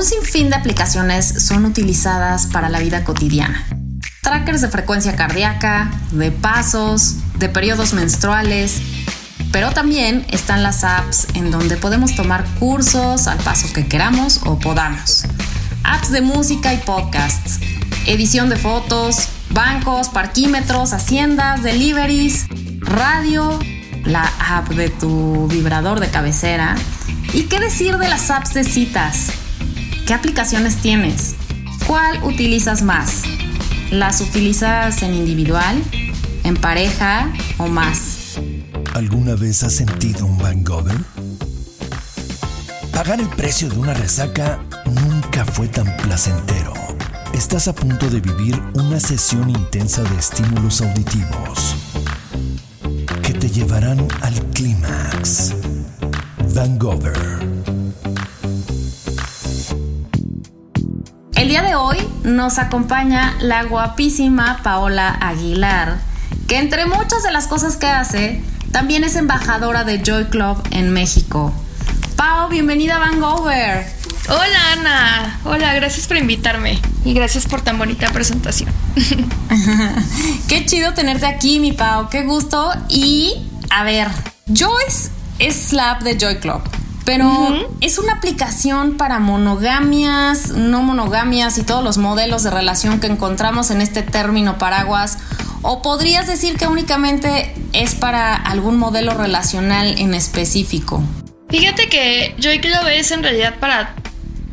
Un sinfín de aplicaciones son utilizadas para la vida cotidiana. Trackers de frecuencia cardíaca, de pasos, de periodos menstruales, pero también están las apps en donde podemos tomar cursos al paso que queramos o podamos. Apps de música y podcasts, edición de fotos, bancos, parquímetros, haciendas, deliveries, radio, la app de tu vibrador de cabecera. ¿Y qué decir de las apps de citas? ¿Qué aplicaciones tienes? ¿Cuál utilizas más? ¿Las utilizas en individual, en pareja o más? ¿Alguna vez has sentido un hangover? Pagar el precio de una resaca nunca fue tan placentero. Estás a punto de vivir una sesión intensa de estímulos auditivos que te llevarán al clímax. Vangover. Día de hoy nos acompaña la guapísima Paola Aguilar, que entre muchas de las cosas que hace, también es embajadora de Joy Club en México. Pao, bienvenida a Vangover. Hola Ana, hola, gracias por invitarme y gracias por tan bonita presentación. qué chido tenerte aquí, mi Pau, qué gusto. Y a ver, Joyce es la app de Joy Club. Pero es una aplicación para monogamias, no monogamias y todos los modelos de relación que encontramos en este término paraguas. ¿O podrías decir que únicamente es para algún modelo relacional en específico? Fíjate que Joy Club es en realidad para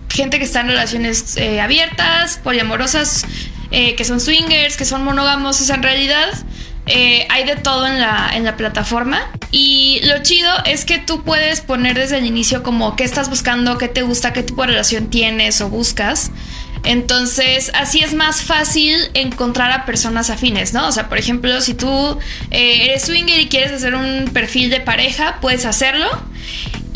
gente que está en relaciones eh, abiertas, poliamorosas, eh, que son swingers, que son monógamos. O sea, en realidad eh, hay de todo en la, en la plataforma. Y lo chido es que tú puedes poner desde el inicio como qué estás buscando, qué te gusta, qué tipo de relación tienes o buscas. Entonces, así es más fácil encontrar a personas afines, ¿no? O sea, por ejemplo, si tú eres swinger y quieres hacer un perfil de pareja, puedes hacerlo.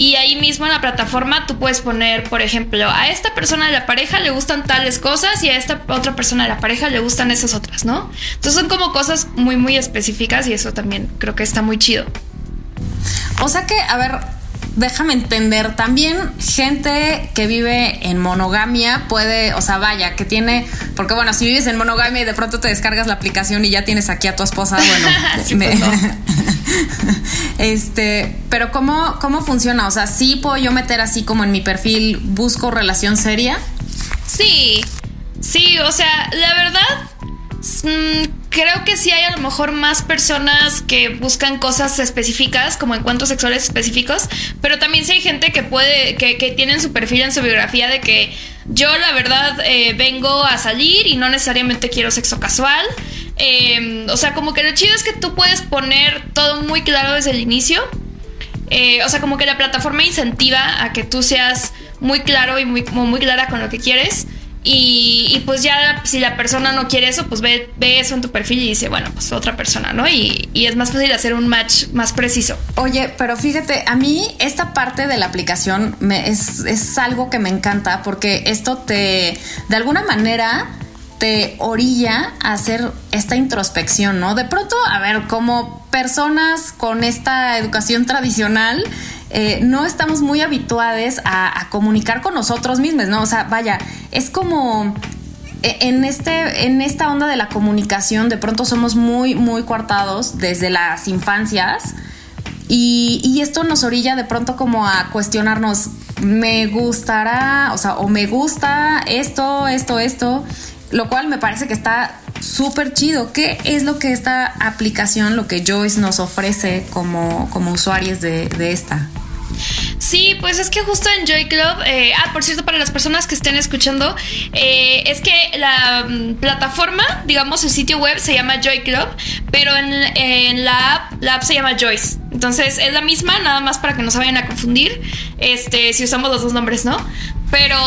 Y ahí mismo en la plataforma tú puedes poner, por ejemplo, a esta persona de la pareja le gustan tales cosas y a esta otra persona de la pareja le gustan esas otras, ¿no? Entonces son como cosas muy, muy específicas y eso también creo que está muy chido. O sea que, a ver, déjame entender, también gente que vive en monogamia puede, o sea, vaya, que tiene, porque bueno, si vives en monogamia y de pronto te descargas la aplicación y ya tienes aquí a tu esposa, bueno, pues este, pero ¿cómo, ¿cómo funciona? O sea, ¿sí puedo yo meter así como en mi perfil, busco relación seria? Sí, sí, o sea, la verdad, mm, creo que sí hay a lo mejor más personas que buscan cosas específicas, como encuentros sexuales específicos, pero también sí hay gente que puede, que, que tienen su perfil en su biografía de que yo la verdad eh, vengo a salir y no necesariamente quiero sexo casual. Em, o sea, como que lo chido es que tú puedes poner todo muy claro desde el inicio. Eh, o sea, como que la plataforma incentiva a que tú seas muy claro y muy, muy clara con lo que quieres. Y, pues ya si la persona no quiere eso, pues ve, ve, eso en tu perfil y dice, bueno, pues otra persona, ¿no? Y, es más fácil hacer un match más preciso. Oye, pero fíjate, a mí esta parte de la aplicación es, es algo que me encanta porque esto te, de alguna manera, te orilla a hacer esta introspección, ¿no? De pronto, a ver, como personas con esta educación tradicional, eh, no estamos muy habituados a, comunicar con nosotros mismos, ¿no? O sea, vaya, es como e, en, este, en esta onda de la comunicación, de pronto somos muy, muy coartados desde las infancias. Y, y, esto nos orilla de pronto como a cuestionarnos, me gustará, o sea, o me gusta esto, esto, esto, lo cual me parece que está súper chido. ¿Qué es lo que esta aplicación, lo que Joyce nos ofrece como, como usuarios de, esta? Sí, pues es que justo en Joy Club, eh, ah, por cierto, para las personas que estén escuchando, eh, es que la mm, plataforma, digamos, el sitio web se llama Joy Club, pero en, la app, la app se llama Joyce. Entonces es la misma, nada más para que no se vayan a confundir, este, si usamos los dos nombres, ¿no? Pero,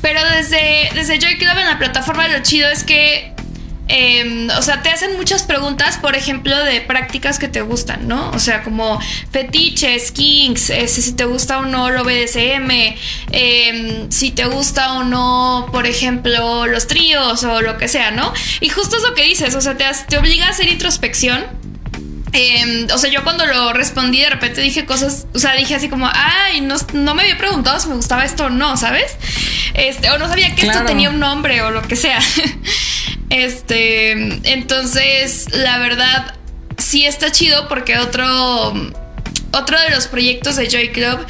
pero desde, desde Joy Club en la plataforma lo chido es que Em, o sea, te hacen muchas preguntas, por ejemplo, de prácticas que te gustan, ¿no? O sea, como fetiches, kinks, si te gusta o no lo BDSM, em, si te gusta o no, por ejemplo, los tríos o lo que sea, ¿no? Y justo es lo que dices, o sea, te, te obliga a hacer introspección Em, o sea, yo cuando lo respondí de repente dije cosas, o sea, dije así como, ay, no, no me había preguntado si me gustaba esto o no, ¿sabes? Este, o no sabía que esto tenía un nombre o lo que sea. Este, entonces, la verdad, sí está chido porque otro, otro de los proyectos de Joy Club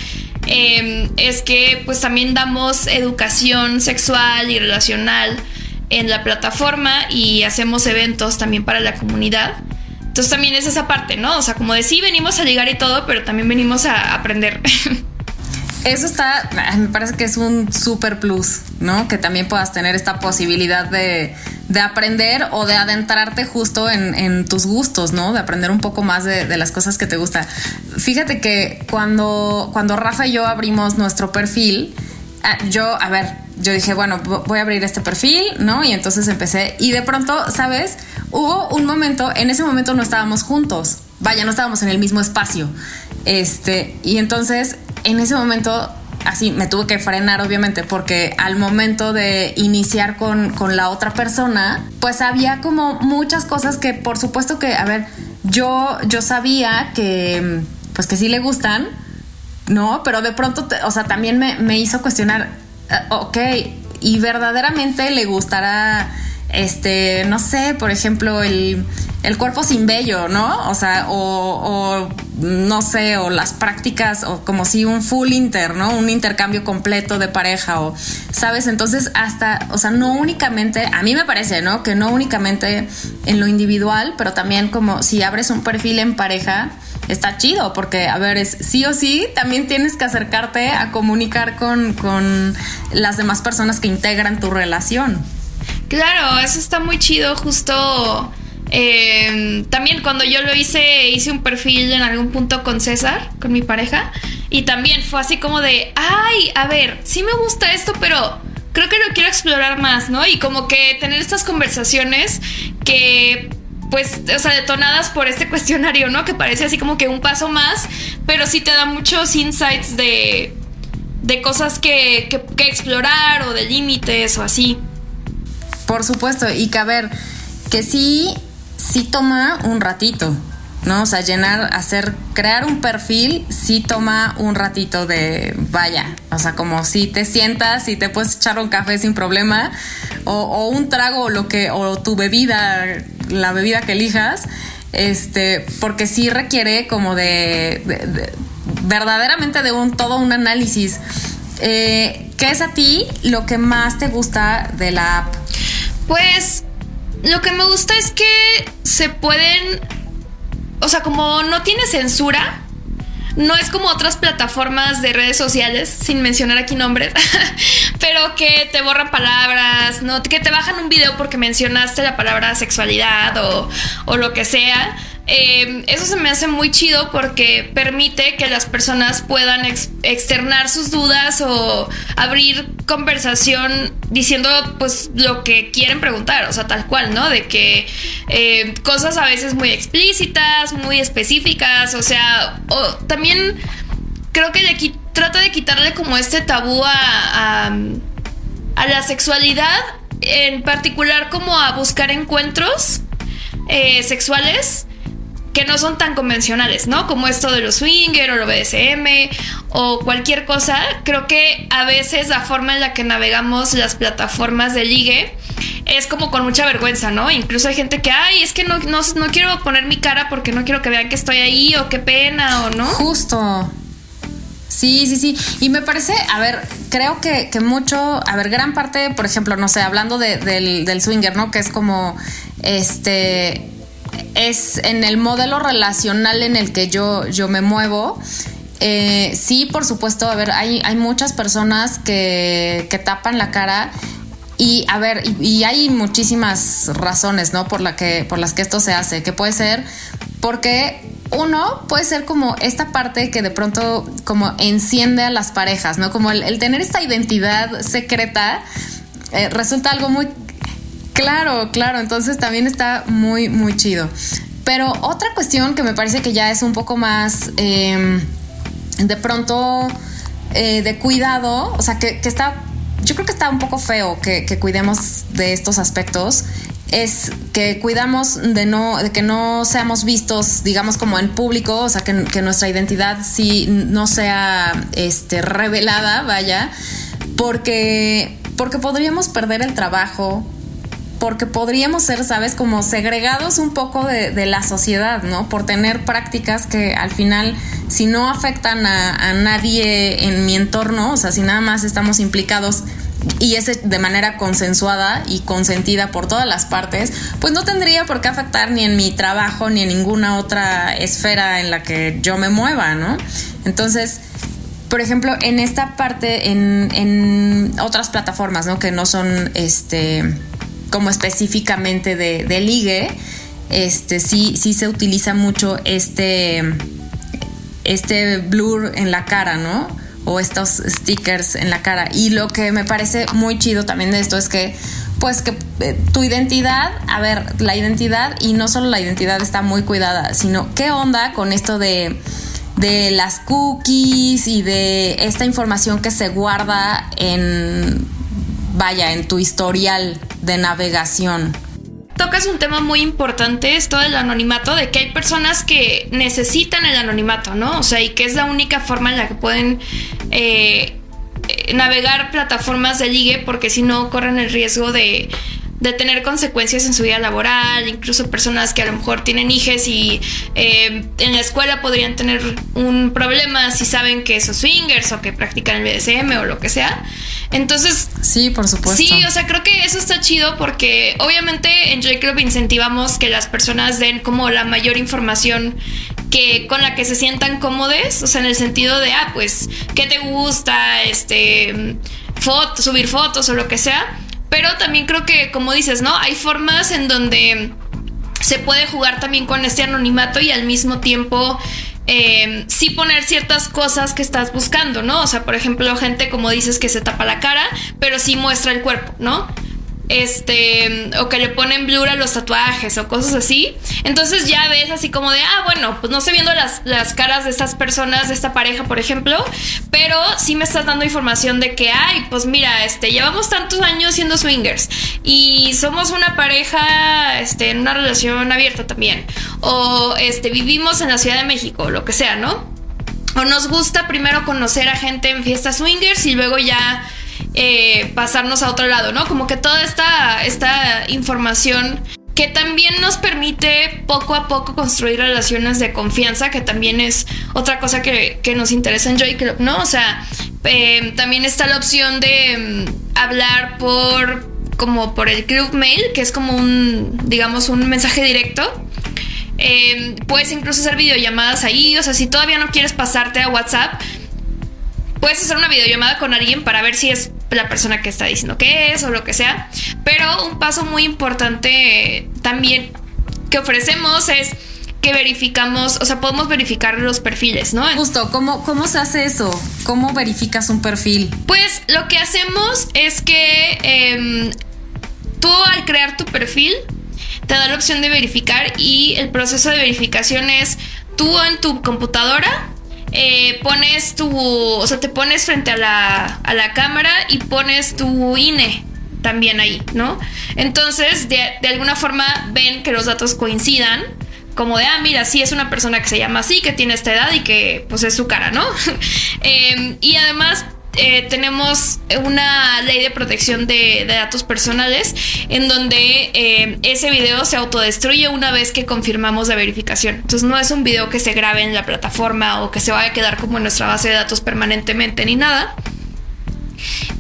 em, es que pues también damos educación sexual y relacional en la plataforma y hacemos eventos también para la comunidad. Entonces también es esa parte, ¿no? O sea, como de sí venimos a llegar y todo, pero también venimos a aprender. Eso está, me parece que es un super plus, ¿no? Que también puedas tener esta posibilidad de, aprender o de adentrarte justo en, tus gustos, ¿no? De aprender un poco más de, las cosas que te gustan. Fíjate que cuando, cuando Rafa y yo abrimos nuestro perfil, ah, yo, a ver, yo dije, bueno, voy a abrir este perfil, ¿no? Y entonces empecé. Y de pronto, ¿sabes? Hubo un momento, en ese momento no estábamos juntos. Vaya, no estábamos en el mismo espacio. Este, y entonces, en ese momento, así me tuve que frenar, obviamente, porque al momento de iniciar con, con la otra persona, pues había como muchas cosas que, por supuesto que, a ver, yo, yo sabía que, pues que sí le gustan, ¿no? Pero de pronto, o sea, también me, me hizo cuestionar eh, ok, y verdaderamente le gustará, este, no sé, por ejemplo, el, cuerpo sin vello, ¿no? O sea, o, no sé, o las prácticas, o como si un full inter, ¿no? Un intercambio completo de pareja, o, ¿sabes? Entonces, hasta, o sea, no únicamente, a mí me parece, ¿no? Que no únicamente en lo individual, pero también como si abres un perfil en pareja, está chido, porque, a ver, es sí o sí, también tienes que acercarte a comunicar con, con las demás personas que integran tu relación. Claro, eso está muy chido, justo. Eh, también cuando yo lo hice, hice un perfil en algún punto con César, con mi pareja, y también fue así como de, ay, a ver, sí me gusta esto, pero creo que lo quiero explorar más, ¿no? Y como que tener estas conversaciones que pues, o sea, detonadas por este cuestionario, ¿no? Que parece así como que un paso más, pero sí te da muchos insights de, de cosas que, que, explorar o de límites o así. Por supuesto, y que a ver, que sí, sí toma un ratito, ¿no? O sea, llenar, hacer, crear un perfil sí toma un ratito de, vaya, o sea, como si te sientas y te puedes echar un café sin problema, o, o un trago, o lo que, o tu bebida la bebida que elijas, este, porque sí requiere como de, verdaderamente de un todo un análisis. Eh, ¿Qué es a ti lo que más te gusta de la app? Pues lo que me gusta es que se pueden, o sea, como no tiene censura, no es como otras plataformas de redes sociales, sin mencionar aquí nombres, pero que te borran palabras, ¿no? que te bajan un video porque mencionaste la palabra sexualidad o, o lo que sea. Em, eso se me hace muy chido porque permite que las personas puedan externar sus dudas o abrir conversación diciendo pues lo que quieren preguntar, o sea, tal cual, ¿no? De que em, cosas a veces muy explícitas, muy específicas, o sea, o, también creo que de aquí trata de quitarle como este tabú a, a, la sexualidad, en particular como a buscar encuentros eh, sexuales que no son tan convencionales, ¿no? Como esto de los swinger o lo BDSM o cualquier cosa. Creo que a veces la forma en la que navegamos las plataformas de ligue es como con mucha vergüenza, ¿no? Incluso hay gente que, ay, es que no, no, quiero poner mi cara porque no quiero que vean que estoy ahí o qué pena o no. Justo. Sí, sí, sí. Y me parece, a ver, creo que, mucho, a ver, gran parte, por ejemplo, no sé, hablando del, del swinger, ¿no? Que es como, este, es en el modelo relacional en el que yo, yo me muevo. Eh, sí, por supuesto, a ver, hay, hay muchas personas que, que tapan la cara y a ver, y, hay muchísimas razones, ¿no? Por, la que, por las que esto se hace, que puede ser porque uno puede ser como esta parte que de pronto como enciende a las parejas, ¿no? Como el, tener esta identidad secreta eh, resulta algo muy Claro, claro, entonces también está muy, muy chido. Pero otra cuestión que me parece que ya es un poco más em, de pronto eh, de cuidado, o sea, que, está, yo creo que está un poco feo que, cuidemos de estos aspectos, es que cuidamos de no de que no seamos vistos digamos como en público o sea que, nuestra identidad sí no sea este revelada vaya porque, porque podríamos perder el trabajo, porque podríamos ser, sabes, como segregados un poco de, la sociedad, ¿no? Por tener prácticas que al final, si no afectan a, nadie en mi entorno, o sea, si nada más estamos implicados y es de manera consensuada y consentida por todas las partes, pues no tendría por qué afectar ni en mi trabajo ni en ninguna otra esfera en la que yo me mueva, ¿no? Entonces, por ejemplo, en esta parte, en, en otras plataformas, ¿no? Que no son este como específicamente de, de ligue, este sí, sí se utiliza mucho este, este blur en la cara, ¿no? O estos stickers en la cara. Y lo que me parece muy chido también de esto es que, pues que eh, tu identidad, a ver, la identidad y no solo la identidad está muy cuidada, sino qué onda con esto de de las cookies y de esta información que se guarda en vaya en tu historial de navegación. Tocas un tema muy importante, esto del anonimato, de que hay personas que necesitan el anonimato, ¿no? O sea, y que es la única forma en la que pueden eh, navegar plataformas de ligue, porque si no corren el riesgo de de tener consecuencias en su vida laboral, incluso personas que a lo mejor tienen hijos y eh, en la escuela podrían tener un problema si saben que son swingers o que practican el BDSM o lo que sea. Entonces... Sí, por supuesto. Sí, o sea, creo que eso está chido porque obviamente en Joy Club incentivamos que las personas den como la mayor información que con la que se sientan cómodes, o sea, en el sentido de, ah, pues, ¿qué te gusta? Este, foto, subir fotos o lo que sea pero también creo que, como dices, ¿no? Hay formas en donde se puede jugar también con este anonimato y al mismo tiempo eh, sí poner ciertas cosas que estás buscando, ¿no? O sea, por ejemplo, gente como dices que se tapa la cara, pero sí muestra el cuerpo, ¿no? Este, o que le ponen blur a los tatuajes o cosas así. Entonces ya ves así como de, ah, bueno, pues no estoy viendo las, las caras de estas personas, de esta pareja, por ejemplo, pero sí me estás dando información de que, ay, pues mira, este, llevamos tantos años siendo swingers y somos una pareja, este, en una relación abierta también, o este, vivimos en la Ciudad de México, lo que sea, ¿no? O nos gusta primero conocer a gente en fiestas swingers y luego ya eh, pasarnos a otro lado, ¿no? Como que toda esta, esta información que también nos permite poco a poco construir relaciones de confianza, que también es otra cosa que, nos interesa en Joy Club, ¿no? O sea, eh, también está la opción de mm, hablar por como por el club mail, que es como un, digamos, un mensaje directo. Eh, puedes incluso hacer videollamadas ahí, o sea, si todavía no quieres pasarte a WhatsApp, puedes hacer una videollamada con alguien para ver si es la persona que está diciendo que es o lo que sea. Pero un paso muy importante también que ofrecemos es que verificamos, o sea, podemos verificar los perfiles, ¿no? Justo, ¿cómo, cómo se hace eso? ¿Cómo verificas un perfil? Pues lo que hacemos es que em, tú al crear tu perfil te da la opción de verificar y el proceso de verificación es tú en tu computadora eh, pones tu, o sea, te pones frente a la, a la cámara y pones tu INE también ahí, ¿no? Entonces, de, alguna forma ven que los datos coincidan como de, ah, mira, sí es una persona que se llama así, que tiene esta edad y que pues es su cara, ¿no? Em, y además eh, tenemos una ley de protección de, datos personales en donde eh, ese video se autodestruye una vez que confirmamos la verificación. Entonces no es un video que se grabe en la plataforma o que se vaya a quedar como en nuestra base de datos permanentemente ni nada.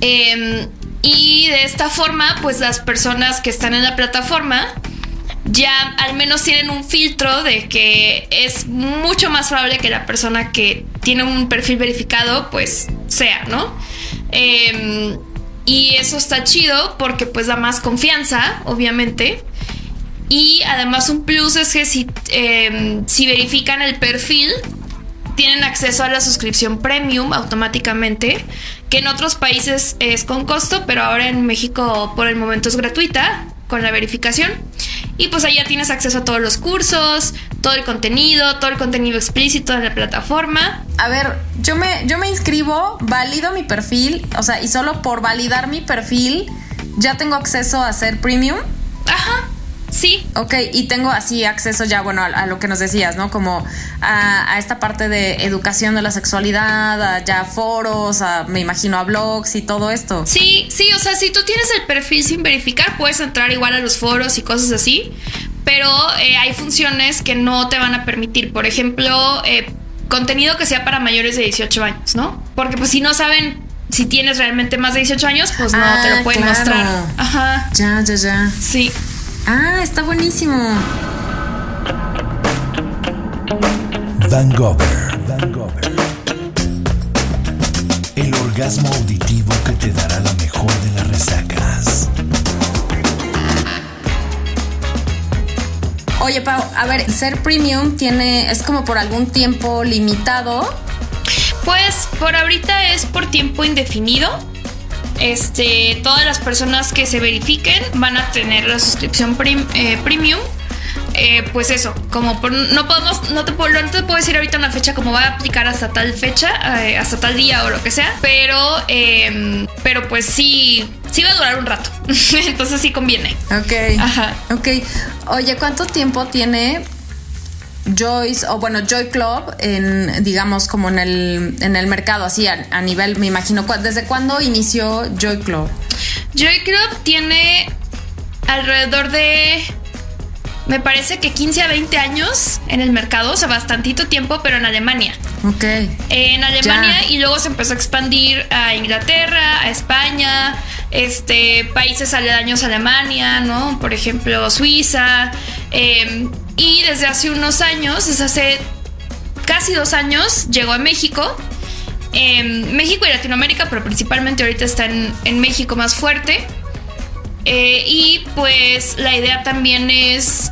Em, y de esta forma, pues las personas que están en la plataforma ya al menos tienen un filtro de que es mucho más probable que la persona que tiene un perfil verificado pues sea, ¿no? Em, y eso está chido porque pues da más confianza, obviamente. Y además un plus es que si, em, si verifican el perfil, tienen acceso a la suscripción premium automáticamente, que en otros países es con costo, pero ahora en México por el momento es gratuita con la verificación. Y pues ahí ya tienes acceso a todos los cursos, todo el contenido, todo el contenido explícito de la plataforma. A ver, yo me, yo me inscribo, valido mi perfil, o sea, y solo por validar mi perfil ya tengo acceso a ser premium. Ajá. Sí. Ok, y tengo así acceso ya, bueno, a, lo que nos decías, ¿no? Como a, esta parte de educación de la sexualidad, a ya foros, a, me imagino a blogs y todo esto. Sí, sí, o sea, si tú tienes el perfil sin verificar, puedes entrar igual a los foros y cosas así, pero eh, hay funciones que no te van a permitir. Por ejemplo, eh, contenido que sea para mayores de 18 años, ¿no? Porque pues si no saben si tienes realmente más de 18 años, pues no te lo ah, pueden mostrar. Ajá. Ya, ya, ya. Sí. Ah, está buenísimo. Van Gogher. Van Gogher. El orgasmo auditivo que te dará la mejor de las resacas. Oye, Pau, a ver, ser premium tiene, es como por algún tiempo limitado. Pues por ahorita es por tiempo indefinido. Este, todas las personas que se verifiquen van a tener la suscripción eh, premium. Eh, pues eso, como no podemos, no te, puedo, no te puedo decir ahorita una fecha como va a aplicar hasta tal fecha, eh, hasta tal día o lo que sea, pero, em, pero pues sí, sí va a durar un rato, entonces sí conviene. Ok. Ajá. Ok. Oye, ¿cuánto tiempo tiene Joyce o bueno Joy Club en digamos como en el, en el mercado así a, nivel me imagino desde cuándo inició Joy Club Joy Club tiene alrededor de me parece que 15 a 20 años en el mercado, o sea, bastantito tiempo, pero en Alemania. Ok. En Alemania y luego se empezó a expandir a Inglaterra, a España, este, países aledaños a Alemania, ¿no? Por ejemplo, Suiza. Eh, y desde hace unos años, desde hace casi dos años, llegó a México. México y Latinoamérica, pero principalmente ahorita está en, México más fuerte. Eh, y pues la idea también es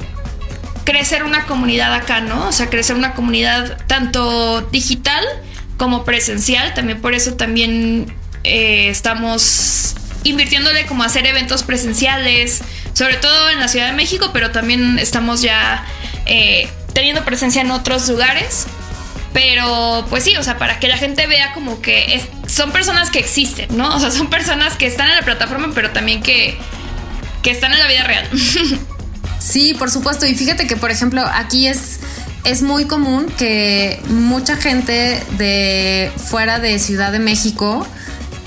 crecer una comunidad acá, ¿no? O sea, crecer una comunidad tanto digital como presencial. También por eso también eh, estamos invirtiéndole como hacer eventos presenciales, sobre todo en la Ciudad de México, pero también estamos ya eh, teniendo presencia en otros lugares. Pero pues sí, o sea, para que la gente vea como que son personas que existen, ¿no? O sea, son personas que están en la plataforma, pero también que, que están en la vida real. Sí, por supuesto. Y fíjate que, por ejemplo, aquí es, es muy común que mucha gente de fuera de Ciudad de México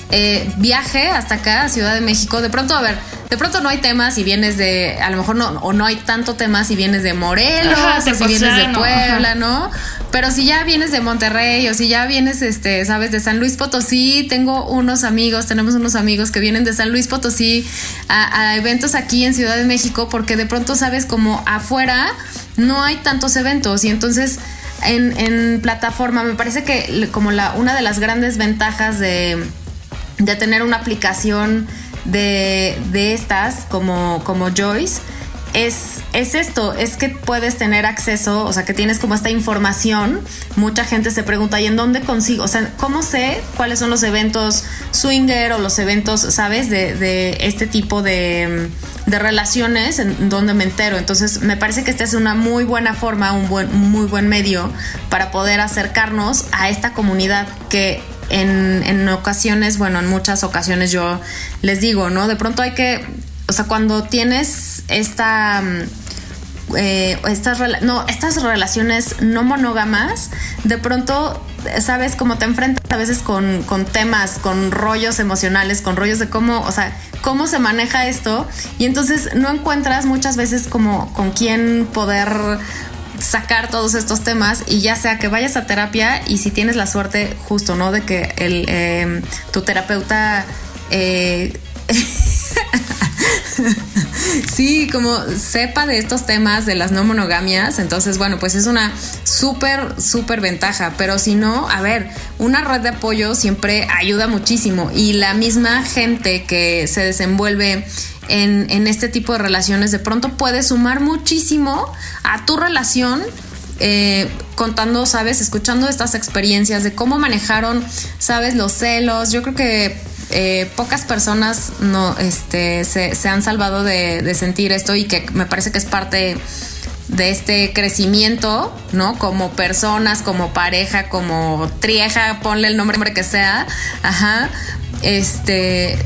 eh, viaje hasta acá, a Ciudad de México. De pronto, a ver, de pronto no hay temas y vienes de, a lo mejor no, o no hay tanto temas y vienes de Morelos, o si vienes de Puebla, ¿no? Pero si ya vienes de Monterrey o si ya vienes, este, sabes, de San Luis Potosí, tengo unos amigos, tenemos unos amigos que vienen de San Luis Potosí a, eventos aquí en Ciudad de México porque de pronto, sabes, como afuera no hay tantos eventos y entonces en, en plataforma me parece que como la, una de las grandes ventajas de, de tener una aplicación de, de estas como, como Joyce es, es, esto, es que puedes tener acceso, o sea, que tienes como esta información. Mucha gente se pregunta, ¿y en dónde consigo? O sea, ¿cómo sé cuáles son los eventos swinger o los eventos, sabes, de, de este tipo de, de, relaciones en donde me entero? Entonces, me parece que esta es una muy buena forma, un buen, muy buen medio para poder acercarnos a esta comunidad que en, en, ocasiones, bueno, en muchas ocasiones yo les digo, ¿no? De pronto hay que, o sea, cuando tienes esta... Mm, eh, estas, no, estas relaciones no monógamas, de pronto, sabes, cómo te enfrentas a veces con, con, temas, con rollos emocionales, con rollos de cómo, o sea, cómo se maneja esto, y entonces no encuentras muchas veces como con quién poder sacar todos estos temas y ya sea que vayas a terapia y si tienes la suerte justo, ¿no? De que el, em, tu terapeuta... Eh, sí, como sepa de estos temas de las no monogamias, entonces bueno, pues es una súper, súper ventaja, pero si no, a ver, una red de apoyo siempre ayuda muchísimo y la misma gente que se desenvuelve en, este tipo de relaciones, de pronto puede sumar muchísimo a tu relación. Eh, contando, sabes, escuchando estas experiencias de cómo manejaron, sabes, los celos. Yo creo que eh, pocas personas no, este, se, han salvado de, sentir esto y que me parece que es parte de este crecimiento, ¿no? Como personas, como pareja, como trieja, ponle el nombre que sea, ajá, este,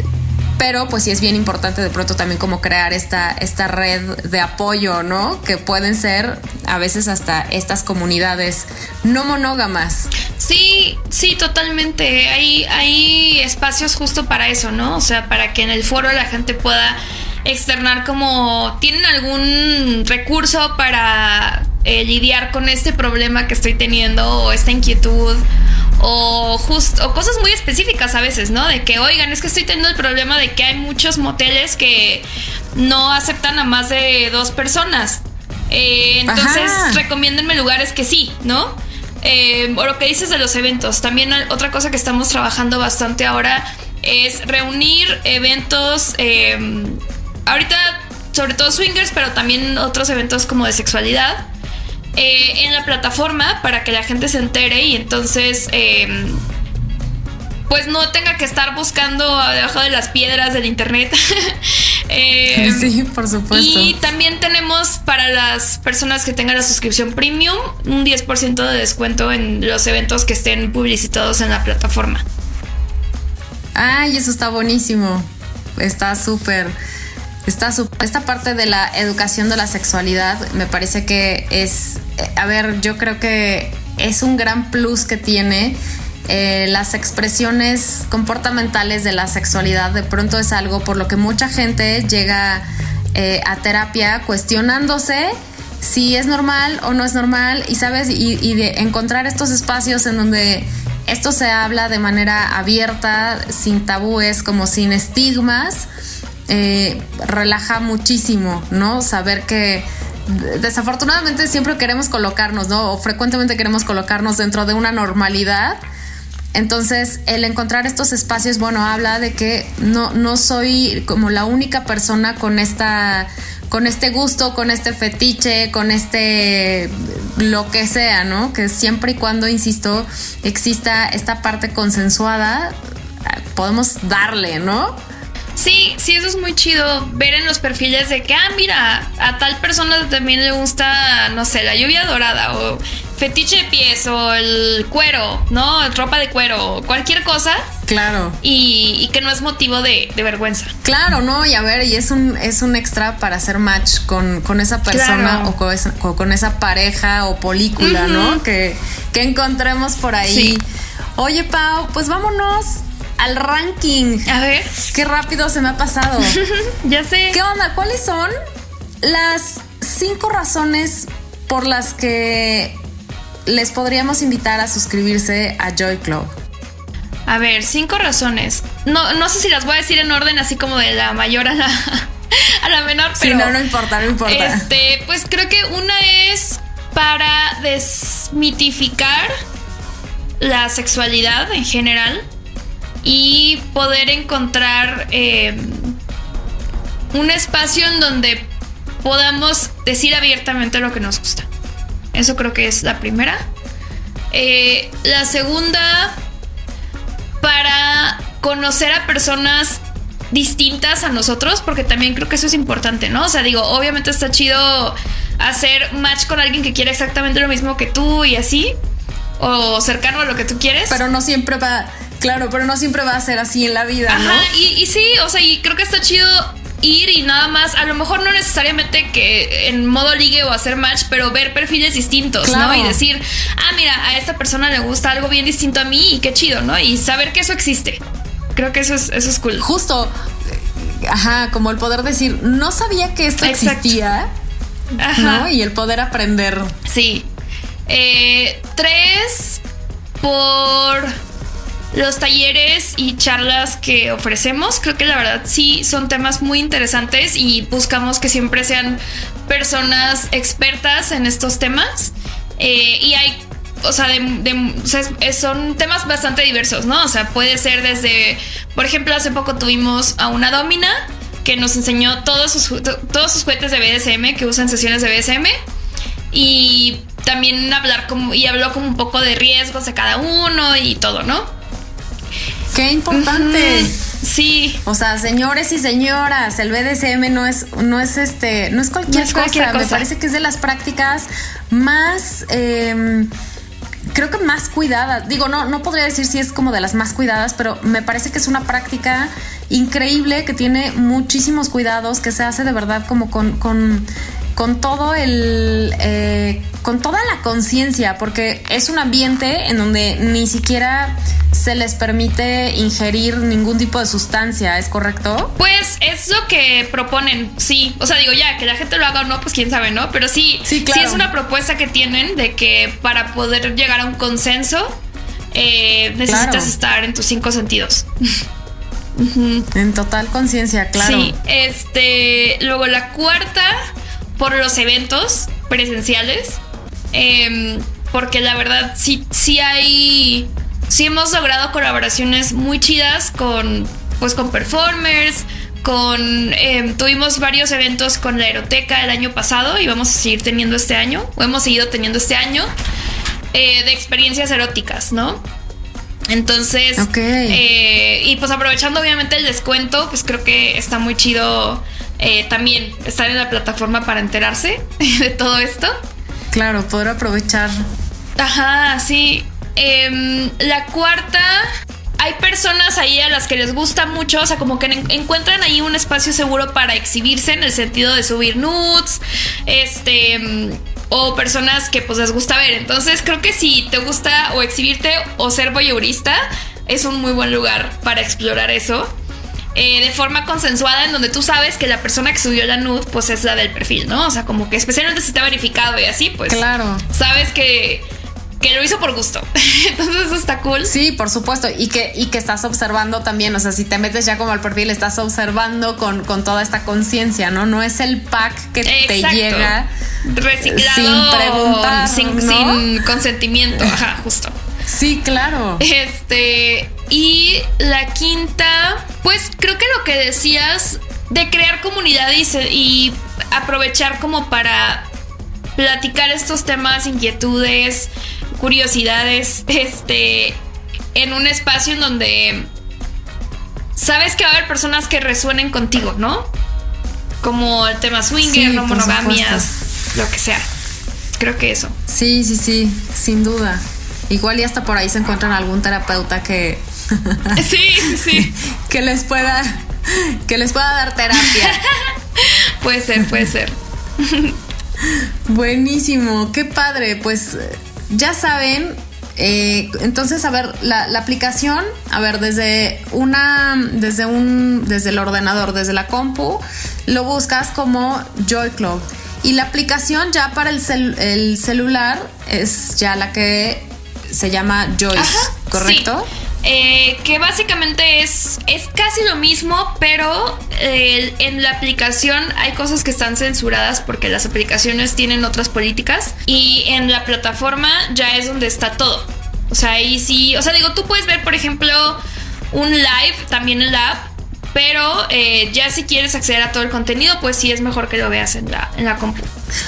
pero pues sí es bien importante de pronto también como crear esta, esta red de apoyo, ¿no? Que pueden ser a veces hasta estas comunidades no monógamas. Sí, sí, totalmente. Hay, hay espacios justo para eso, ¿no? O sea, para que en el foro la gente pueda externar como tienen algún recurso para eh, lidiar con este problema que estoy teniendo o esta inquietud o justo o cosas muy específicas a veces, ¿no? De que, oigan, es que estoy teniendo el problema de que hay muchos moteles que no aceptan a más de dos personas. Eh, entonces, recomiéndenme lugares que sí, ¿no? Eh, o lo que dices de los eventos. También otra cosa que estamos trabajando bastante ahora es reunir eventos. Eh, ahorita, sobre todo swingers, pero también otros eventos como de sexualidad eh, en la plataforma para que la gente se entere y entonces em, pues no tenga que estar buscando debajo de las piedras del internet. Em, sí, por supuesto. Y también tenemos para las personas que tengan la suscripción premium un 10% de descuento en los eventos que estén publicitados en la plataforma. Ay, eso está buenísimo. Está súper. Esta, esta parte de la educación de la sexualidad me parece que es, eh, a ver, yo creo que es un gran plus que tiene eh, las expresiones comportamentales de la sexualidad. De pronto es algo por lo que mucha gente llega eh, a terapia cuestionándose si es normal o no es normal y sabes, y, y de encontrar estos espacios en donde esto se habla de manera abierta, sin tabúes, como sin estigmas eh, relaja muchísimo, ¿no? Saber que desafortunadamente siempre queremos colocarnos, ¿no? O frecuentemente queremos colocarnos dentro de una normalidad. Entonces, el encontrar estos espacios, bueno, habla de que no, no soy como la única persona con esta con este gusto, con este fetiche, con este lo que sea, ¿no? Que siempre y cuando, insisto, exista esta parte consensuada, podemos darle, ¿no? Sí, sí, eso es muy chido ver en los perfiles de que, ah, mira, a tal persona también le gusta, no sé, la lluvia dorada o fetiche de pies o el cuero, ¿no? Ropa de cuero, cualquier cosa. Claro. Y, que no es motivo de, vergüenza. Claro, ¿no? Y a ver, y es un, es un extra para hacer match con, esa persona o, con esa, pareja o película, ¿no? Que, que encontremos por ahí. Oye, Pau, pues vámonos al ranking. A ver. Qué rápido se me ha pasado. ya sé. ¿Qué onda? ¿Cuáles son las cinco razones por las que les podríamos invitar a suscribirse a Joy Club? A ver, cinco razones. No, no sé si las voy a decir en orden así como de la mayor a la, a la menor, pero. no, no importa, no importa. Este, pues creo que una es para desmitificar la sexualidad en general y poder encontrar eh, un espacio en donde podamos decir abiertamente lo que nos gusta. Eso creo que es la primera. Eh, la segunda, para conocer a personas distintas a nosotros, porque también creo que eso es importante, ¿no? O sea, digo, obviamente está chido hacer match con alguien que quiere exactamente lo mismo que tú y así, o cercano a lo que tú quieres. Pero no siempre va, claro, pero no siempre va a ser así en la vida. Ajá, y, sí, o sea, y creo que está chido ir y nada más, a lo mejor no necesariamente que en modo ligue o hacer match, pero ver perfiles distintos, ¿no? Y decir, ah, mira, a esta persona le gusta algo bien distinto a mí y qué chido, ¿no? Y saber que eso existe. Creo que eso es, eso es cool. Justo, ajá, como el poder decir, no sabía que esto existía. Ajá. Y el poder aprender. Sí, eh, tres, por los talleres y charlas que ofrecemos. Creo que la verdad sí son temas muy interesantes y buscamos que siempre sean personas expertas en estos temas. Eh, y hay, o sea, son temas bastante diversos, ¿no? O sea, puede ser desde, por ejemplo, hace poco tuvimos a una domina que nos enseñó todos sus, todos sus juguetes de BDSM que usan sesiones de BDSM. Y también hablar como, y habló como un poco de riesgos de cada uno y todo, ¿no? Qué importante. Sí. O sea, señores y señoras, el BDSM no es, no es este, no es cualquier, cosa. Me parece que es de las prácticas más em, creo que más cuidadas. Digo, no, no podría decir si es como de las más cuidadas, pero me parece que es una práctica increíble, que tiene muchísimos cuidados, que se hace de verdad como con, con, con todo el... Eh, con toda la conciencia, porque es un ambiente en donde ni siquiera se les permite ingerir ningún tipo de sustancia, ¿es correcto? Pues es lo que proponen, sí. O sea, digo ya, que la gente lo haga o no, pues quién sabe, ¿no? Pero sí, sí, es una propuesta que tienen de que para poder llegar a un consenso eh, necesitas estar en tus cinco sentidos. En total conciencia, claro. Sí, este, luego la cuarta, por los eventos presenciales. Em, porque la verdad sí, sí hay sí hemos logrado colaboraciones muy chidas con, pues, con performers, con em, tuvimos varios eventos con la Aeroteca el año pasado y vamos a seguir teniendo este año, o hemos seguido teniendo este año, eh, de experiencias eróticas, ¿no? Entonces, eh, y pues aprovechando obviamente el descuento, pues creo que está muy chido eh, también estar en la plataforma para enterarse de todo esto. Claro, poder aprovechar. Ajá, sí. Em, la cuarta, hay personas ahí a las que les gusta mucho, o sea, como que encuentran ahí un espacio seguro para exhibirse en el sentido de subir nudes, este, o personas que pues les gusta ver. Entonces creo que si te gusta o exhibirte o ser voyeurista, es un muy buen lugar para explorar eso. Eh, de forma consensuada en donde tú sabes que la persona que subió la nude pues es la del perfil, ¿no? O sea, como que especialmente si está verificado y así, pues claro. sabes que que lo hizo por gusto. Entonces eso está cool. Sí, por supuesto. Y que, y que estás observando también, o sea, si te metes ya como al perfil, estás observando con, toda esta conciencia, ¿no? No es el pack que te llega reciclado sin preguntar, sin, consentimiento. Ajá, justo. Sí, claro. Este, y la quinta, pues creo que lo que decías de crear comunidad y, y aprovechar como para platicar estos temas, inquietudes, curiosidades, este, en un espacio en donde sabes que va a haber personas que resuenen contigo, ¿no? Como el tema swinger, no monogamias, lo que sea. Creo que eso. Sí, sí, sí, sin duda. Igual y hasta por ahí se encuentran algún terapeuta que. sí, sí, sí. que les pueda. Que les pueda dar terapia. puede ser, puede ser. Buenísimo, qué padre. Pues ya saben, eh, entonces, a ver, la, aplicación, a ver, desde una, desde un, desde el ordenador, desde la compu, lo buscas como Joy Club. Y la aplicación ya para el, el celular es ya la que se llama Joyce, ¿correcto? Eh, que básicamente es, es casi lo mismo, pero eh, en la aplicación hay cosas que están censuradas porque las aplicaciones tienen otras políticas y en la plataforma ya es donde está todo. O sea, ahí sí, o sea, digo, tú puedes ver, por ejemplo, un live también en la app, pero eh, ya si quieres acceder a todo el contenido, pues sí es mejor que lo veas en la, en la compu.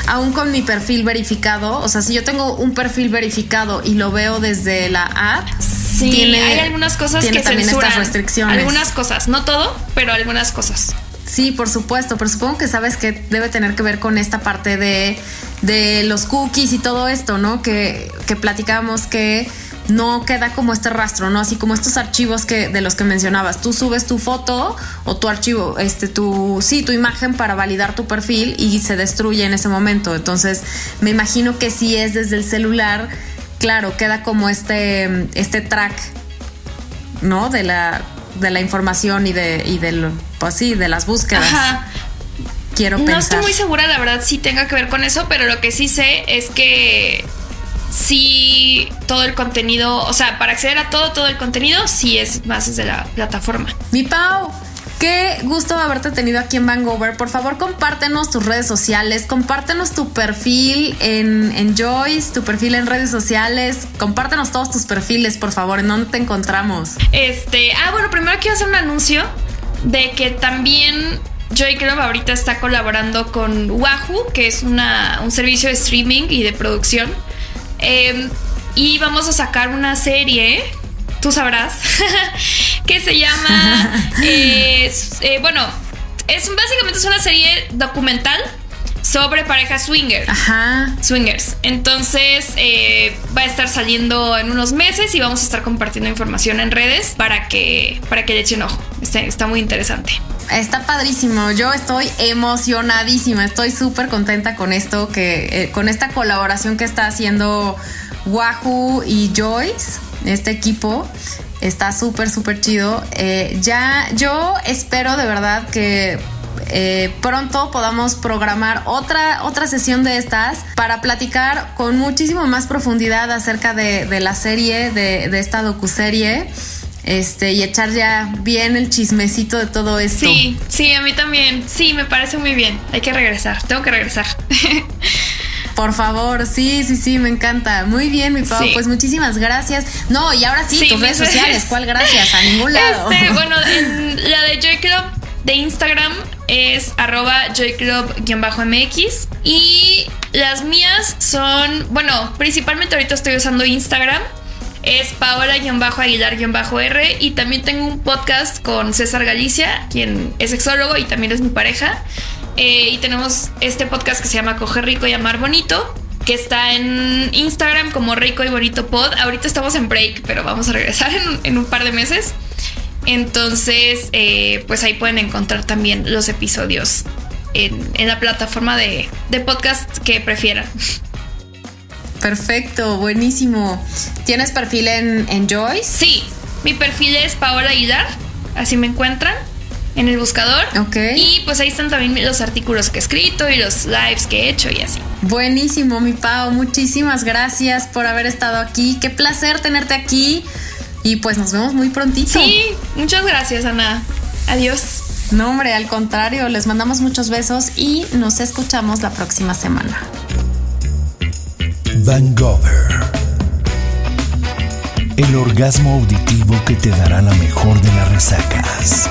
Aún con mi perfil verificado, o sea, si yo tengo un perfil verificado y lo veo desde la app, hay algunas cosas que también censuran. estas restricciones. Algunas cosas, no todo, pero algunas cosas. Sí, por supuesto, pero supongo que sabes que debe tener que ver con esta parte de, de los cookies y todo esto, ¿no? Que, que platicábamos que no queda como este rastro, ¿no? Así como estos archivos que de los que mencionabas. Tú subes tu foto o tu archivo, este, tu, sí, tu imagen para validar tu perfil y se destruye en ese momento. Entonces, me imagino que si es desde el celular claro, queda como este, este track, ¿no? De la, de la información y de, y de pues sí, de las búsquedas. Ajá. Quiero pensar. No estoy muy segura, la verdad, si tenga que ver con eso, pero lo que sí sé es que sí todo el contenido, o sea, para acceder a todo, todo el contenido, sí es más desde la plataforma. Mi Pau, Qué gusto haberte tenido aquí en Vancouver. Por favor, compártenos tus redes sociales, compártenos tu perfil en, en Joyce, tu perfil en redes sociales, compártenos todos tus perfiles, por favor, en dónde te encontramos. Este, ah, bueno, primero quiero hacer un anuncio de que también Joy Club ahorita está colaborando con Wahoo, que es una, un servicio de streaming y de producción. Em, y vamos a sacar una serie tú sabrás, que se llama, eh, bueno, es básicamente es una serie documental sobre parejas swinger. Ajá. Swingers. Entonces eh, va a estar saliendo en unos meses y vamos a estar compartiendo información en redes para que, para que le echen ojo. Está, está muy interesante. Está padrísimo. Yo estoy emocionadísima. Estoy súper contenta con esto, que, eh, con esta colaboración que está haciendo Wahoo y Joyce, este equipo. Está súper, súper chido. Eh, ya, yo espero de verdad que eh, pronto podamos programar otra, otra sesión de estas para platicar con muchísimo más profundidad acerca de, la serie, de, de esta docuserie. Este, y echar ya bien el chismecito de todo esto. Sí, sí, a mí también. Sí, me parece muy bien. Hay que regresar. Tengo que regresar. Por favor, sí, sí, sí, me encanta. Muy bien, mi Pau. Sí. Pues muchísimas gracias. No, y ahora sí, Sí, tus redes sociales. ¿Cuál gracias? A ningún lado. Este, bueno, en la de Joy Club de Instagram es arroba joyclub-mx y las mías son, bueno, principalmente ahorita estoy usando Instagram. Es paola-aguilar-r y también tengo un podcast con César Galicia, quien es sexólogo y también es mi pareja. Eh, y tenemos este podcast que se llama Coger Rico y Amar Bonito, que está en Instagram como Rico y Bonito Pod. Ahorita estamos en break, pero vamos a regresar en un- par de meses. Entonces, eh, pues ahí pueden encontrar también los episodios en, en la plataforma de, de podcast que prefieran. Perfecto, buenísimo. ¿Tienes perfil en, en Joyce? Sí, mi perfil es Paola Aguilar, así me encuentran en el buscador. Ok. Y pues ahí están también los artículos que he escrito y los lives que he hecho y así. Buenísimo, mi Pau. Muchísimas gracias por haber estado aquí. Qué placer tenerte aquí. Y pues nos vemos muy prontito. Sí, muchas gracias, Ana. Adiós. No, hombre, al contrario, les mandamos muchos besos y nos escuchamos la próxima semana. Van Gogher. El orgasmo auditivo que te dará la mejor de las resacas.